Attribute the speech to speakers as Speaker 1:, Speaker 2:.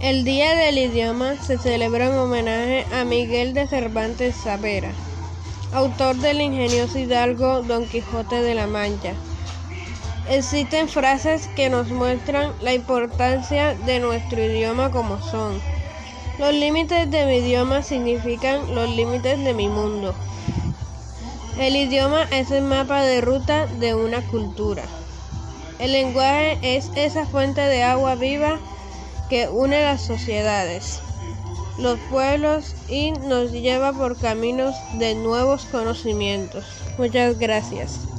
Speaker 1: El Día del Idioma se celebra en homenaje a Miguel de Cervantes Saavedra, autor del ingenioso hidalgo Don Quijote de la Mancha. Existen frases que nos muestran la importancia de nuestro idioma como son. Los límites de mi idioma significan los límites de mi mundo. El idioma es el mapa de ruta de una cultura. El lenguaje es esa fuente de agua viva que une las sociedades, los pueblos y nos lleva por caminos de nuevos conocimientos. Muchas gracias.